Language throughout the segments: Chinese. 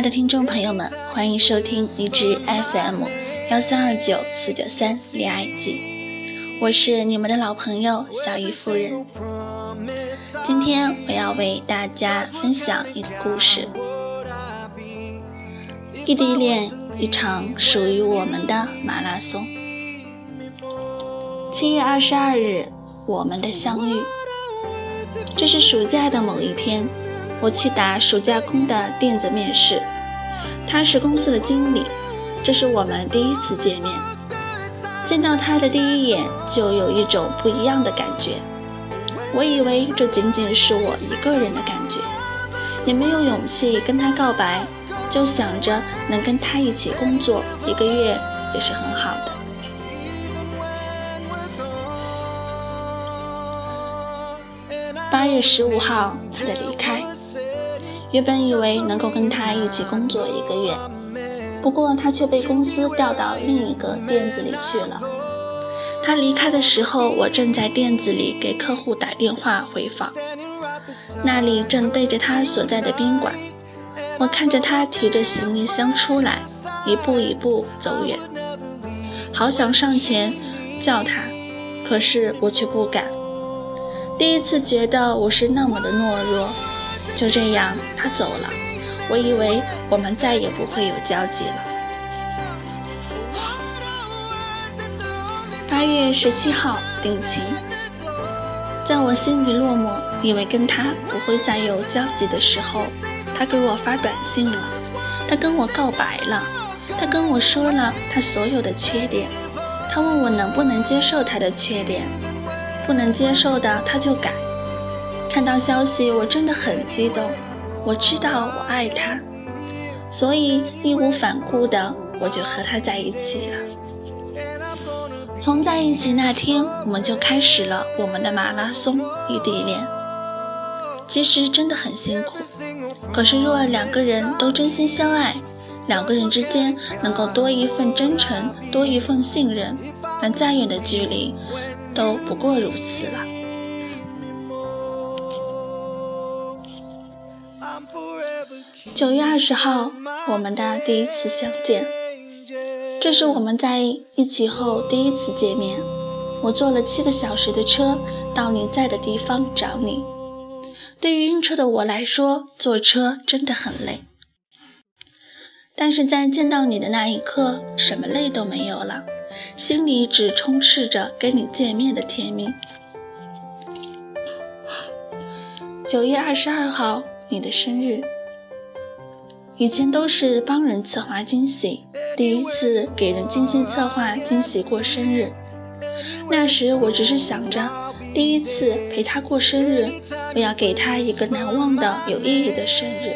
爱的听众朋友们，欢迎收听荔枝 FM 幺三二九四九三恋爱记，我是你们的老朋友小鱼夫人。今天我要为大家分享一个故事：异地恋，一场属于我们的马拉松。七月二十二日，我们的相遇。这是暑假的某一天，我去打暑假工的电子面试，他是公司的经理，这是我们第一次见面。见到他的第一眼，就有一种不一样的感觉。我以为这仅仅是我一个人的感觉，也没有勇气跟他告白，就想着能跟他一起工作一个月也是很好的。八月十五号，他的离开。原本以为能够跟他一起工作一个月，不过他却被公司调到另一个店子里去了。他离开的时候，我正在店子里给客户打电话回访，那里正对着他所在的宾馆。我看着他提着行李箱出来，一步一步走远，好想上前叫他，可是我却不敢。第一次觉得我是那么的懦弱，就这样他走了，我以为我们再也不会有交集了。八月十七号，定情，在我心里落寞，以为跟他不会再有交集的时候，他给我发短信了，他跟我告白了，他跟我说了他所有的缺点，他问我能不能接受他的缺点。不能接受的，他就改。看到消息，我真的很激动。我知道我爱他，所以义无反顾的我就和他在一起了。从在一起那天，我们就开始了我们的马拉松异地恋。其实真的很辛苦，可是若两个人都真心相爱，两个人之间能够多一份真诚，多一份信任，那再远的距离。都不过如此了。九月二十号，我们的第一次相见，这是我们在一起后第一次见面。我坐了七个小时的车到你在的地方找你。对于晕车的我来说，坐车真的很累。但是在见到你的那一刻，什么累都没有了。心里只充斥着跟你见面的甜蜜。九月二十二号，你的生日。以前都是帮人策划惊喜，第一次给人精心策划惊喜过生日。那时我只是想着，第一次陪他过生日，我要给他一个难忘的、有意义的生日。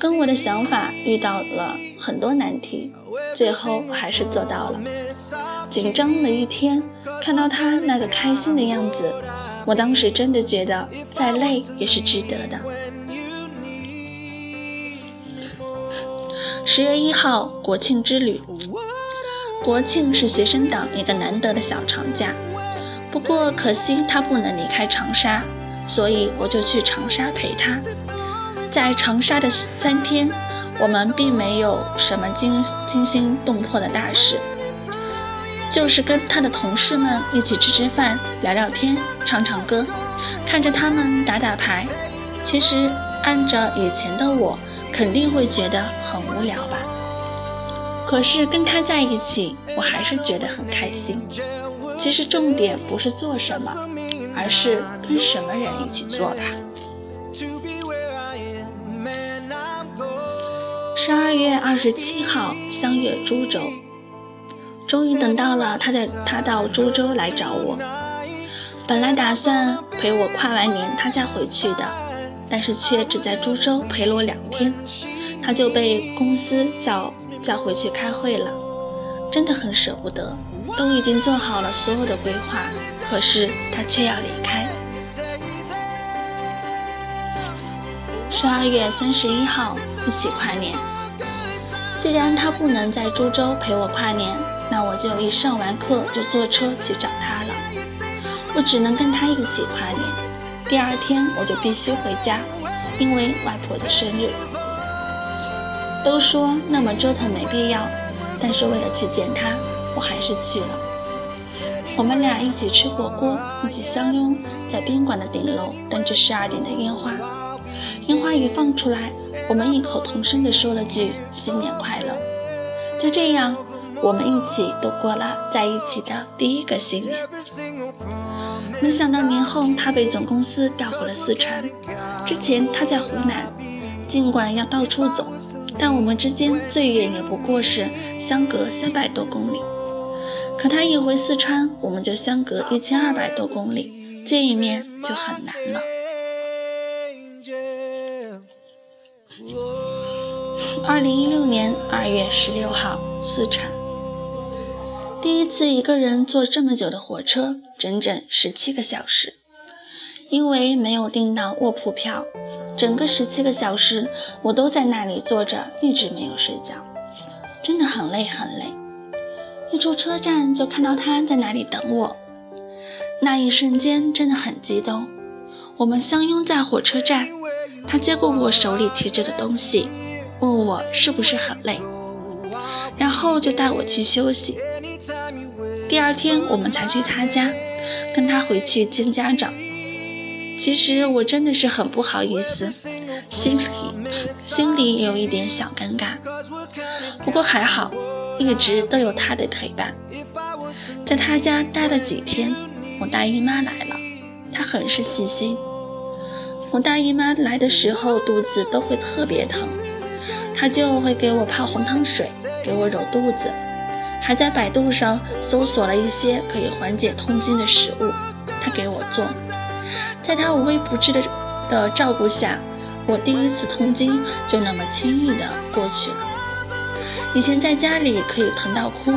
跟我的想法遇到了很多难题。最后还是做到了。紧张了一天，看到他那个开心的样子，我当时真的觉得再累也是值得的。十月一号，国庆之旅。国庆是学生党一个难得的小长假，不过可惜他不能离开长沙，所以我就去长沙陪他。在长沙的三天。我们并没有什么惊惊心动魄的大事，就是跟他的同事们一起吃吃饭、聊聊天、唱唱歌，看着他们打打牌。其实按照以前的我，肯定会觉得很无聊吧。可是跟他在一起，我还是觉得很开心。其实重点不是做什么，而是跟什么人一起做吧。十二月二十七号相约株洲，终于等到了他在他到株洲来找我。本来打算陪我跨完年他再回去的，但是却只在株洲陪了我两天，他就被公司叫叫回去开会了。真的很舍不得，都已经做好了所有的规划，可是他却要离开。十二月三十一号一起跨年。既然他不能在株洲陪我跨年，那我就一上完课就坐车去找他了。我只能跟他一起跨年。第二天我就必须回家，因为外婆的生日。都说那么折腾没必要，但是为了去见他，我还是去了。我们俩一起吃火锅，一起相拥在宾馆的顶楼，等着十二点的烟花。烟花一放出来，我们异口同声地说了句“新年快乐”。就这样，我们一起度过了在一起的第一个新年。没想到年后他被总公司调回了四川，之前他在湖南，尽管要到处走。但我们之间最远也不过是相隔三百多公里，可他一回四川，我们就相隔一千二百多公里，见一面就很难了。二零一六年二月十六号，四川，第一次一个人坐这么久的火车，整整十七个小时，因为没有订到卧铺票。整个十七个小时，我都在那里坐着，一直没有睡觉，真的很累很累。一出车站就看到他在那里等我，那一瞬间真的很激动。我们相拥在火车站，他接过我手里提着的东西，问我是不是很累，然后就带我去休息。第二天我们才去他家，跟他回去见家长。其实我真的是很不好意思，心里心里也有一点小尴尬。不过还好，一直都有他的陪伴。在他家待了几天，我大姨妈来了，她很是细心。我大姨妈来的时候肚子都会特别疼，她就会给我泡红糖水，给我揉肚子，还在百度上搜索了一些可以缓解痛经的食物，她给我做。在她无微不至的的照顾下，我第一次痛经就那么轻易的过去了。以前在家里可以疼到哭，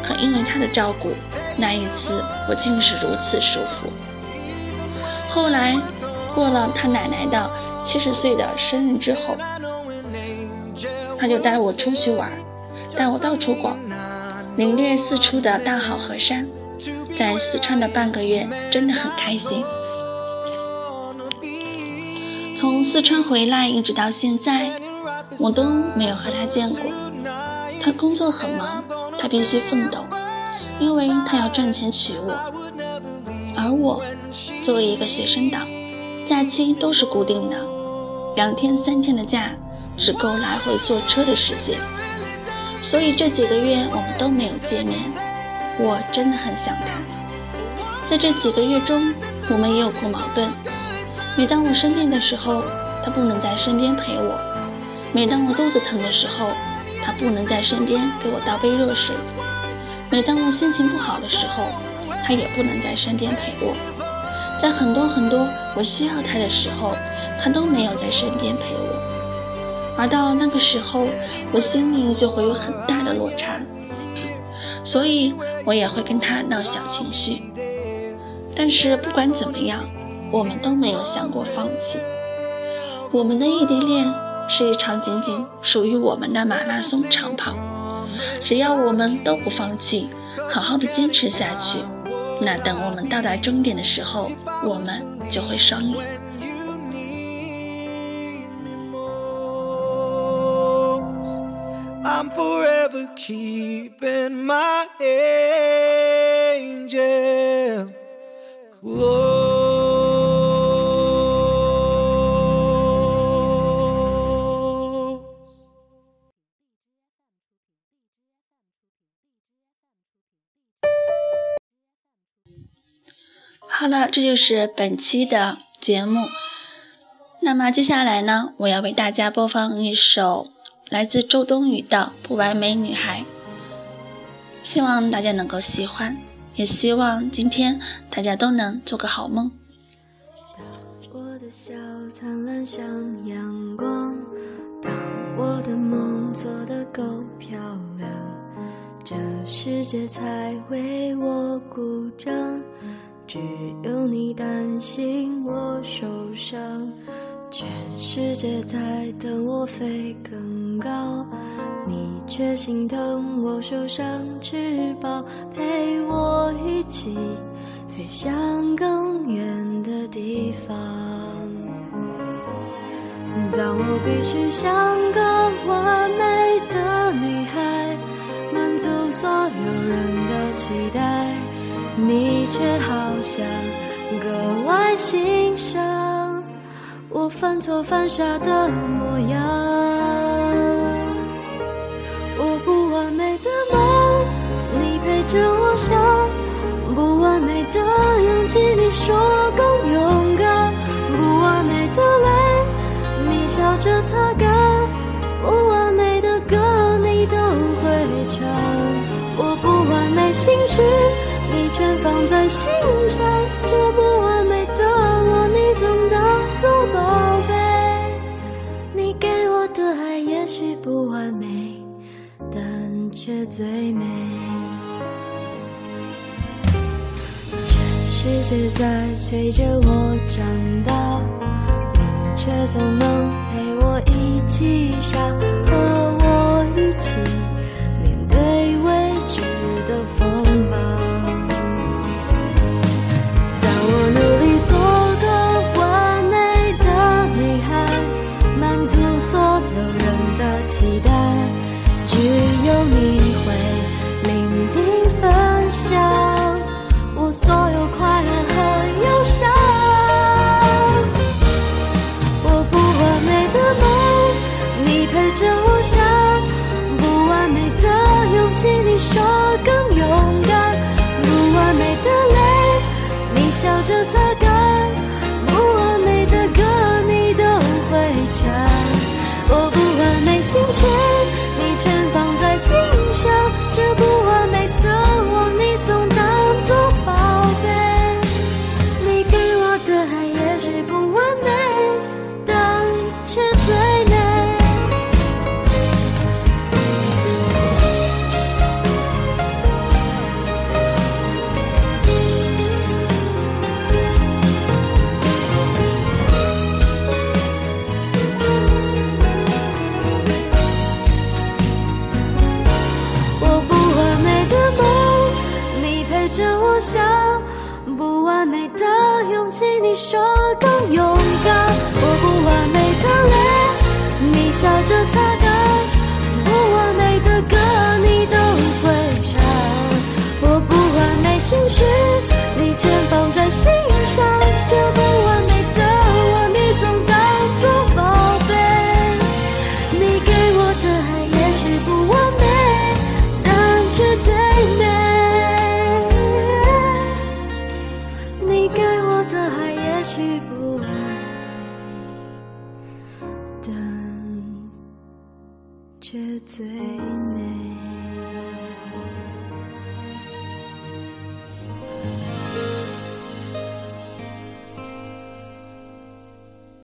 可因为她的照顾，那一次我竟是如此舒服。后来过了他奶奶的七十岁的生日之后，他就带我出去玩，带我到处逛，领略四处的大好河山。在四川的半个月，真的很开心。从四川回来一直到现在，我都没有和他见过。他工作很忙，他必须奋斗，因为他要赚钱娶我。而我作为一个学生党，假期都是固定的，两天三天的假只够来回坐车的时间。所以这几个月我们都没有见面，我真的很想他。在这几个月中，我们也有过矛盾。每当我生病的时候，他不能在身边陪我；每当我肚子疼的时候，他不能在身边给我倒杯热水；每当我心情不好的时候，他也不能在身边陪我。在很多很多我需要他的时候，他都没有在身边陪我。而到那个时候，我心里就会有很大的落差，所以我也会跟他闹小情绪。但是不管怎么样。我们都没有想过放弃。我们的异地恋是一场仅仅属于我们的马拉松长跑。只要我们都不放弃，好好的坚持下去，那等我们到达终点的时候，我们就会双赢。I'm forever keeping my angel close. 好了，这就是本期的节目。那么接下来呢，我要为大家播放一首来自周冬雨的《不完美女孩》，希望大家能够喜欢，也希望今天大家都能做个好梦。当我的笑灿烂像阳光，当我的梦做得够漂亮，这世界才为我鼓掌。只有你担心我受伤全世界在等我飞更高你却心疼我受伤翅膀陪我一起飞向更远的地方。当我必须像个完美的女孩满足所有人的期待。你却好像格外欣赏我犯错犯傻的模样。随着我长大。我想不完美的勇气你说更勇敢。不完美的泪你笑着擦我想不完美的勇气你说更勇敢。我不完美的泪你笑着擦干不完美的歌你都会唱。我不完美心事你全放在心上这不完美。